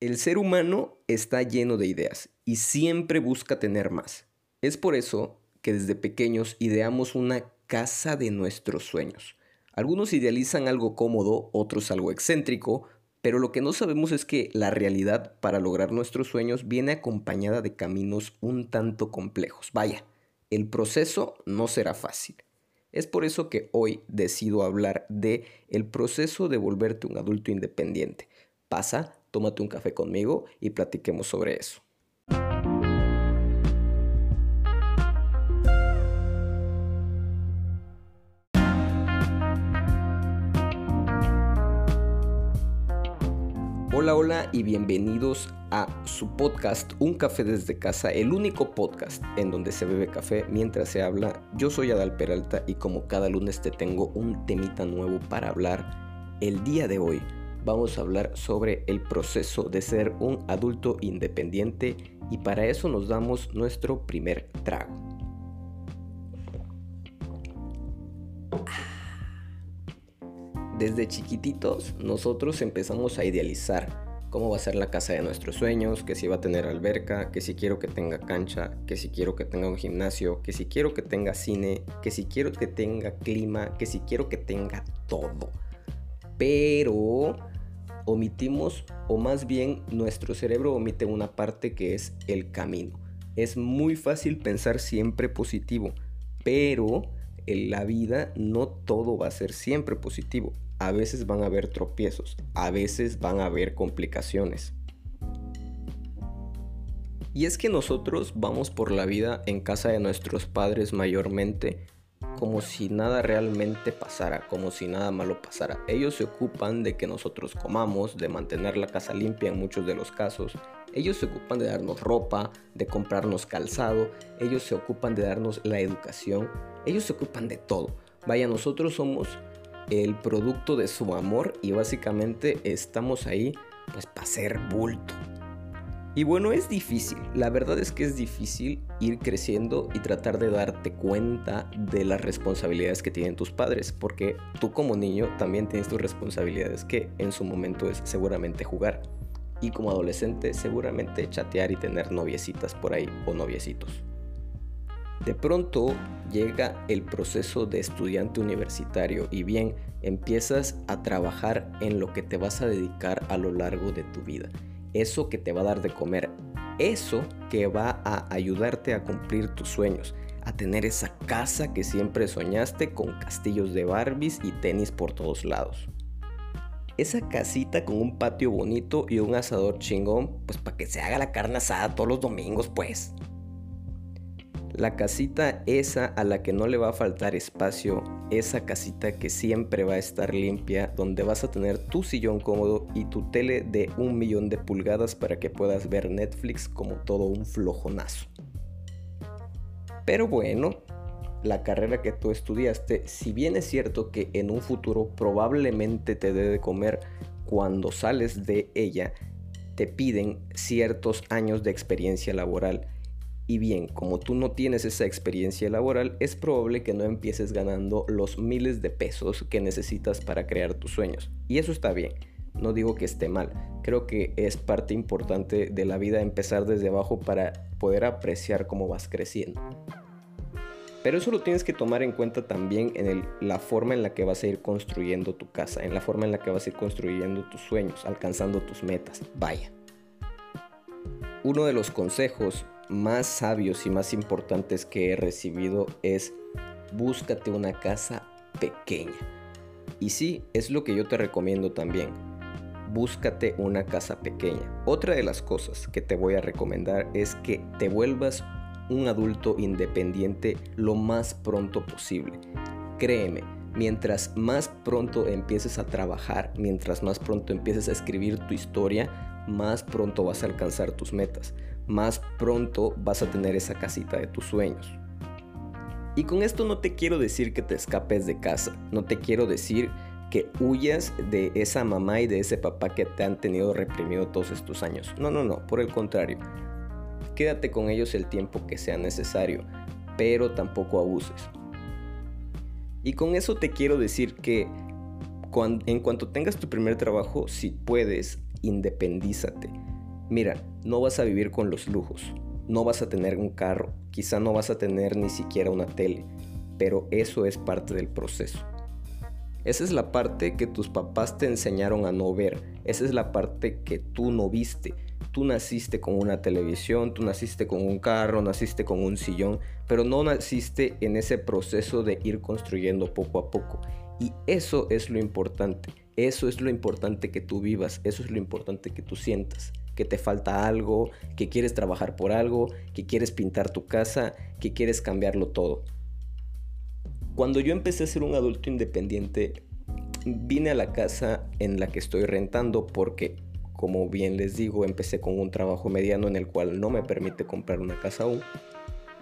El ser humano está lleno de ideas y siempre busca tener más. Es por eso que desde pequeños ideamos una casa de nuestros sueños. Algunos idealizan algo cómodo, otros algo excéntrico, pero lo que no sabemos es que la realidad para lograr nuestros sueños viene acompañada de caminos un tanto complejos. Vaya, el proceso no será fácil. Es por eso que hoy decido hablar de el proceso de volverte un adulto independiente. Pasa, tómate un café conmigo y platiquemos sobre eso. Hola, hola y bienvenidos a su podcast Un café desde casa, el único podcast en donde se bebe café mientras se habla. Yo soy Adal Peralta y como cada lunes te tengo un temita nuevo para hablar. El día de hoy vamos a hablar sobre el proceso de ser un adulto independiente y para eso nos damos nuestro primer trago. Desde chiquititos nosotros empezamos a idealizar cómo va a ser la casa de nuestros sueños, que si va a tener alberca, que si quiero que tenga cancha, que si quiero que tenga un gimnasio, que si quiero que tenga cine, que si quiero que tenga clima, que si quiero que tenga todo. Pero omitimos, o más bien nuestro cerebro omite una parte que es el camino. Es muy fácil pensar siempre positivo, pero en la vida no todo va a ser siempre positivo a veces van a haber tropiezos, a veces van a haber complicaciones. Y es que nosotros vamos por la vida en casa de nuestros padres mayormente como si nada realmente pasara, como si nada malo pasara. Ellos se ocupan de que nosotros comamos, de mantener la casa limpia en muchos de los casos. Ellos se ocupan de darnos ropa, de comprarnos calzado. Ellos se ocupan de darnos la educación. Ellos se ocupan de todo. Vaya, nosotros somos el producto de su amor y básicamente estamos ahí pues para ser bulto. Y bueno, es difícil, la verdad es que es difícil ir creciendo y tratar de darte cuenta de las responsabilidades que tienen tus padres, porque tú como niño también tienes tus responsabilidades que en su momento es seguramente jugar. Y como adolescente seguramente chatear y tener noviecitas por ahí o noviecitos. De pronto llega el proceso de estudiante universitario y bien, empiezas a trabajar en lo que te vas a dedicar a lo largo de tu vida. Eso que te va a dar de comer, eso que va a ayudarte a cumplir tus sueños, a tener esa casa que siempre soñaste con castillos de Barbies y tenis por todos lados. Esa casita con un patio bonito y un asador chingón, pues para que se haga la carne asada todos los domingos, pues. La casita esa a la que no le va a faltar espacio, esa casita que siempre va a estar limpia, donde vas a tener tu sillón cómodo y tu tele de un millón de pulgadas para que puedas ver Netflix como todo un flojonazo. Pero bueno, la carrera que tú estudiaste, si bien es cierto que en un futuro probablemente te dé de comer cuando sales de ella, te piden ciertos años de experiencia laboral y bien, como tú no tienes esa experiencia laboral, es probable que no empieces ganando los miles de pesos que necesitas para crear tus sueños. Y eso está bien, no digo que esté mal, creo que es parte importante de la vida empezar desde abajo para poder apreciar cómo vas creciendo. Pero eso lo tienes que tomar en cuenta también en la forma en la que vas a ir construyendo tu casa, en la forma en la que vas a ir construyendo tus sueños, alcanzando tus metas. Vaya. Uno de los consejos más sabios y más importantes que he recibido es búscate una casa pequeña. Y sí, es lo que yo te recomiendo también. Búscate una casa pequeña. Otra de las cosas que te voy a recomendar es que te vuelvas un adulto independiente lo más pronto posible. Créeme, mientras más pronto empieces a trabajar, mientras más pronto empieces a escribir tu historia, más pronto vas a alcanzar tus metas más pronto vas a tener esa casita de tus sueños. Y con esto no te quiero decir que te escapes de casa, no te quiero decir que huyas de esa mamá y de ese papá que te han tenido reprimido todos estos años. No, no, no, por el contrario. Quédate con ellos el tiempo que sea necesario, pero tampoco abuses. Y con eso te quiero decir que en cuanto tengas tu primer trabajo, si puedes, independízate Mira, no vas a vivir con los lujos, no vas a tener un carro, quizá no vas a tener ni siquiera una tele, pero eso es parte del proceso. Esa es la parte que tus papás te enseñaron a no ver, esa es la parte que tú no viste. Tú naciste con una televisión, tú naciste con un carro, naciste con un sillón, pero no naciste en ese proceso de ir construyendo poco a poco. Y eso es lo importante, eso es lo importante que tú vivas, eso es lo importante que tú sientas que te falta algo, que quieres trabajar por algo, que quieres pintar tu casa, que quieres cambiarlo todo. Cuando yo empecé a ser un adulto independiente, vine a la casa en la que estoy rentando porque, como bien les digo, empecé con un trabajo mediano en el cual no me permite comprar una casa aún.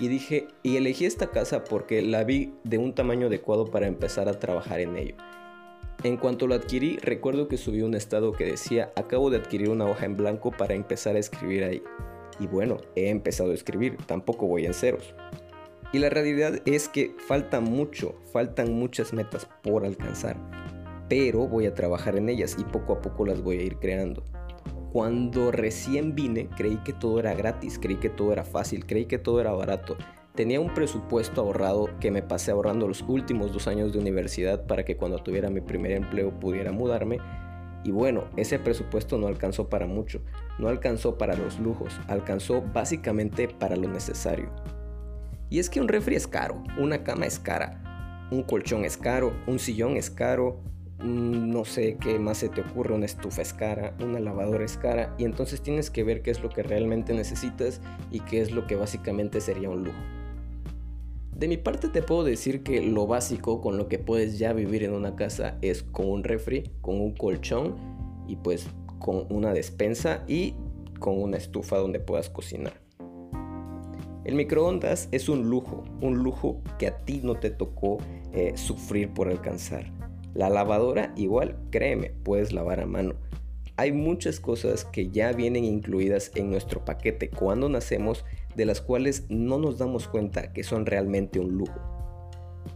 Y dije, y elegí esta casa porque la vi de un tamaño adecuado para empezar a trabajar en ello. En cuanto lo adquirí, recuerdo que subí un estado que decía, acabo de adquirir una hoja en blanco para empezar a escribir ahí. Y bueno, he empezado a escribir, tampoco voy en ceros. Y la realidad es que falta mucho, faltan muchas metas por alcanzar, pero voy a trabajar en ellas y poco a poco las voy a ir creando. Cuando recién vine, creí que todo era gratis, creí que todo era fácil, creí que todo era barato, Tenía un presupuesto ahorrado que me pasé ahorrando los últimos dos años de universidad para que cuando tuviera mi primer empleo pudiera mudarme. Y bueno, ese presupuesto no alcanzó para mucho, no alcanzó para los lujos, alcanzó básicamente para lo necesario. Y es que un refri es caro, una cama es cara, un colchón es caro, un sillón es caro, no sé qué más se te ocurre, una estufa es cara, una lavadora es cara, y entonces tienes que ver qué es lo que realmente necesitas y qué es lo que básicamente sería un lujo. De mi parte te puedo decir que lo básico con lo que puedes ya vivir en una casa es con un refri, con un colchón y pues con una despensa y con una estufa donde puedas cocinar. El microondas es un lujo, un lujo que a ti no te tocó eh, sufrir por alcanzar. La lavadora igual, créeme, puedes lavar a mano. Hay muchas cosas que ya vienen incluidas en nuestro paquete cuando nacemos de las cuales no nos damos cuenta que son realmente un lujo.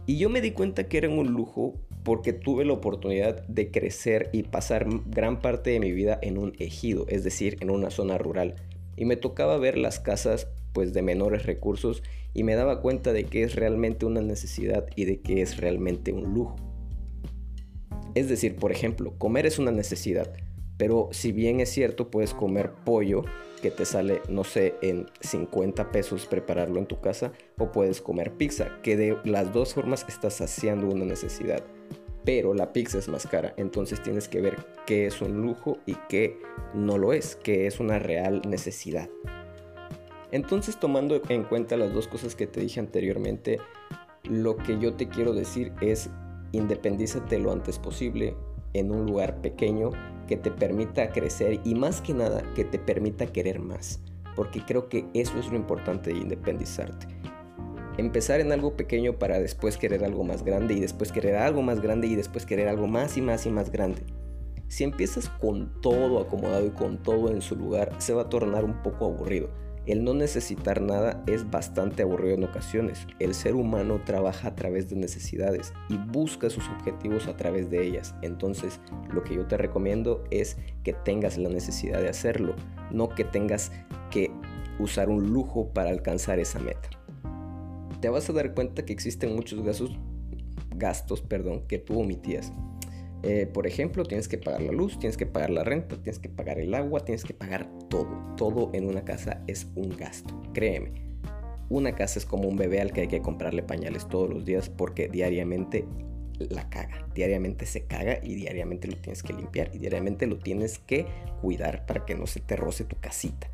Y yo me di cuenta que eran un lujo porque tuve la oportunidad de crecer y pasar gran parte de mi vida en un ejido, es decir, en una zona rural. Y me tocaba ver las casas pues de menores recursos y me daba cuenta de que es realmente una necesidad y de que es realmente un lujo. Es decir, por ejemplo, comer es una necesidad, pero si bien es cierto, puedes comer pollo que te sale, no sé, en 50 pesos prepararlo en tu casa, o puedes comer pizza, que de las dos formas estás saciando una necesidad. Pero la pizza es más cara, entonces tienes que ver qué es un lujo y qué no lo es, qué es una real necesidad. Entonces, tomando en cuenta las dos cosas que te dije anteriormente, lo que yo te quiero decir es independízate lo antes posible en un lugar pequeño que te permita crecer y más que nada que te permita querer más, porque creo que eso es lo importante de independizarte. Empezar en algo pequeño para después querer algo más grande y después querer algo más grande y después querer algo más y más y más grande. Si empiezas con todo acomodado y con todo en su lugar, se va a tornar un poco aburrido el no necesitar nada es bastante aburrido en ocasiones. El ser humano trabaja a través de necesidades y busca sus objetivos a través de ellas. Entonces, lo que yo te recomiendo es que tengas la necesidad de hacerlo, no que tengas que usar un lujo para alcanzar esa meta. Te vas a dar cuenta que existen muchos gastos, perdón, que tú omitías eh, por ejemplo, tienes que pagar la luz, tienes que pagar la renta, tienes que pagar el agua, tienes que pagar todo. Todo en una casa es un gasto, créeme. Una casa es como un bebé al que hay que comprarle pañales todos los días porque diariamente la caga, diariamente se caga y diariamente lo tienes que limpiar y diariamente lo tienes que cuidar para que no se te roce tu casita.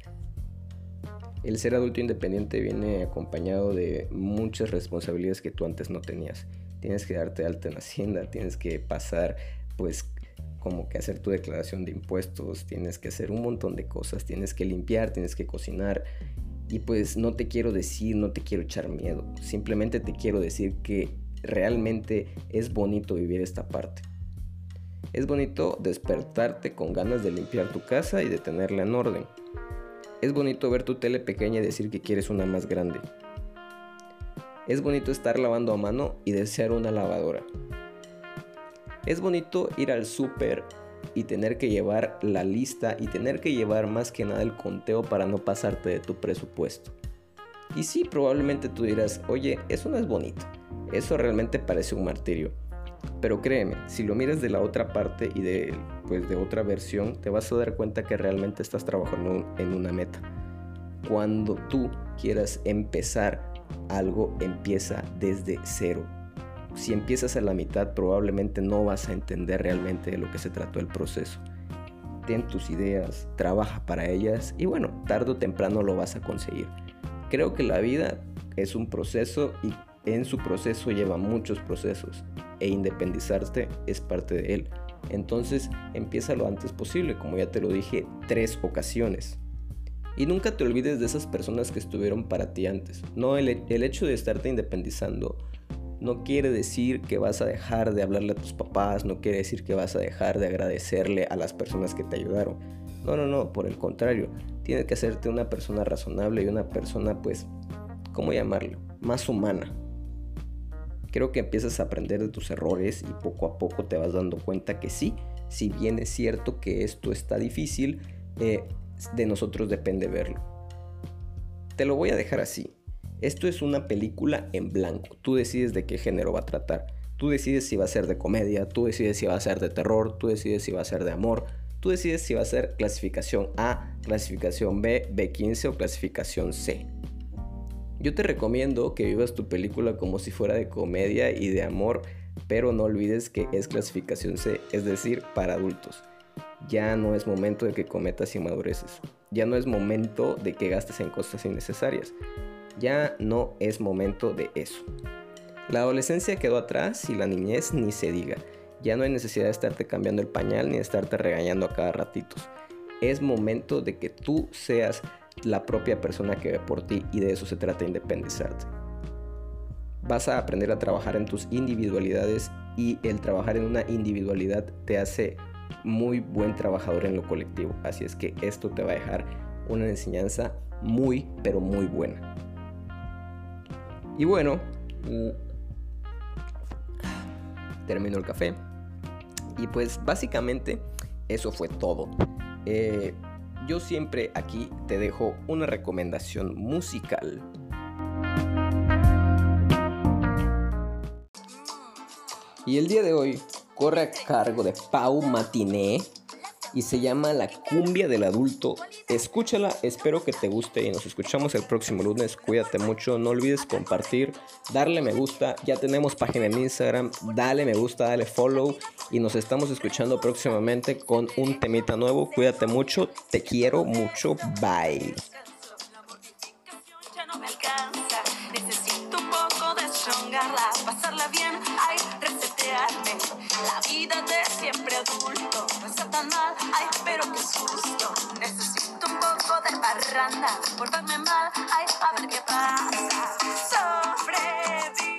El ser adulto independiente viene acompañado de muchas responsabilidades que tú antes no tenías. Tienes que darte alta en Hacienda, tienes que pasar pues como que hacer tu declaración de impuestos, tienes que hacer un montón de cosas, tienes que limpiar, tienes que cocinar. Y pues no te quiero decir, no te quiero echar miedo, simplemente te quiero decir que realmente es bonito vivir esta parte. Es bonito despertarte con ganas de limpiar tu casa y de tenerla en orden. Es bonito ver tu tele pequeña y decir que quieres una más grande. Es bonito estar lavando a mano y desear una lavadora. Es bonito ir al súper y tener que llevar la lista y tener que llevar más que nada el conteo para no pasarte de tu presupuesto. Y sí, probablemente tú dirás, oye, eso no es bonito, eso realmente parece un martirio. Pero créeme, si lo miras de la otra parte y de, pues, de otra versión, te vas a dar cuenta que realmente estás trabajando en una meta. Cuando tú quieras empezar algo, empieza desde cero. Si empiezas a la mitad, probablemente no vas a entender realmente de lo que se trató el proceso. Ten tus ideas, trabaja para ellas y bueno, tarde o temprano lo vas a conseguir. Creo que la vida es un proceso y en su proceso lleva muchos procesos e independizarte es parte de él. Entonces empieza lo antes posible, como ya te lo dije tres ocasiones. Y nunca te olvides de esas personas que estuvieron para ti antes. No, el, el, hecho de estarte independizando no quiere decir que vas a dejar de hablarle a tus papás, no quiere decir que vas a dejar de agradecerle a las personas que te ayudaron. No, no, no, por el contrario, tienes que hacerte una persona razonable y una persona, pues, ¿cómo llamarlo? Más humana. Creo que empiezas a aprender de tus errores y poco a poco te vas dando cuenta que sí, si bien es cierto que esto está difícil, eh, de nosotros depende verlo. Te lo voy a dejar así. Esto es una película en blanco. Tú decides de qué género va a tratar. Tú decides si va a ser de comedia, tú decides si va a ser de terror, tú decides si va a ser de amor, tú decides si va a ser clasificación A, clasificación B, B15 o clasificación C. Yo te recomiendo que vivas tu película como si fuera de comedia y de amor, pero no olvides que es clasificación C, es decir, para adultos. Ya no es momento de que cometas inmadureces. Ya no es momento de que gastes en cosas innecesarias. Ya no es momento de eso. La adolescencia quedó atrás y la niñez ni se diga. Ya no hay necesidad de estarte cambiando el pañal ni de estarte regañando a cada ratitos. Es momento de que tú seas la propia persona que ve por ti y de eso se trata independizarte. Vas a aprender a trabajar en tus individualidades y el trabajar en una individualidad te hace muy buen trabajador en lo colectivo. Así es que esto te va a dejar una enseñanza muy, pero muy buena. Y bueno, mm, termino el café. Y pues básicamente eso fue todo. Eh, yo siempre aquí te dejo una recomendación musical. Y el día de hoy corre a cargo de Pau Matiné y se llama La cumbia del adulto. Escúchala, espero que te guste y nos escuchamos el próximo lunes. Cuídate mucho, no olvides compartir, darle me gusta. Ya tenemos página en Instagram, dale me gusta, dale follow y nos estamos escuchando próximamente con un temita nuevo. Cuídate mucho, te quiero mucho, bye. Pasarla bien, ay, resetearme. La vida de siempre adulto no está tan mal, ay, pero qué susto. Necesito un poco de parranda, portarme mal, ay, a ver qué pasa. Sobrevive.